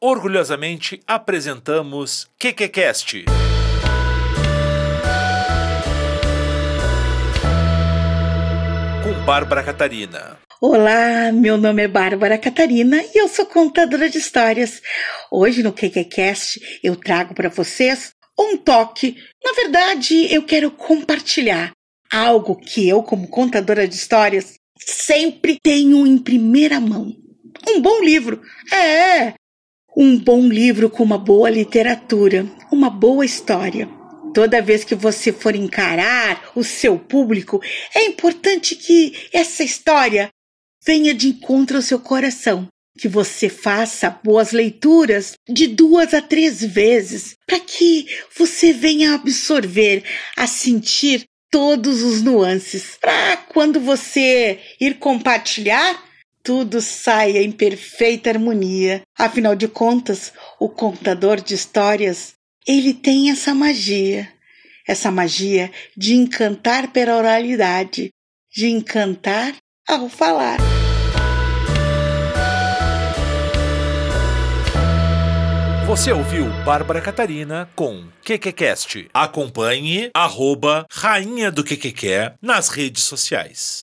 orgulhosamente apresentamos QQCast. Com Bárbara Catarina. Olá, meu nome é Bárbara Catarina e eu sou contadora de histórias. Hoje no QQCast eu trago para vocês um toque. Na verdade, eu quero compartilhar algo que eu, como contadora de histórias, sempre tenho em primeira mão. Um bom livro. É, um bom livro com uma boa literatura, uma boa história. Toda vez que você for encarar o seu público, é importante que essa história venha de encontro ao seu coração. Que você faça boas leituras de duas a três vezes, para que você venha absorver, a sentir todos os nuances, para quando você ir compartilhar, tudo saia em perfeita harmonia. Afinal de contas, o contador de histórias, ele tem essa magia, essa magia de encantar pela oralidade, de encantar ao falar. Você ouviu Bárbara Catarina com QQCast. Acompanhe arroba Rainha do QQQ nas redes sociais.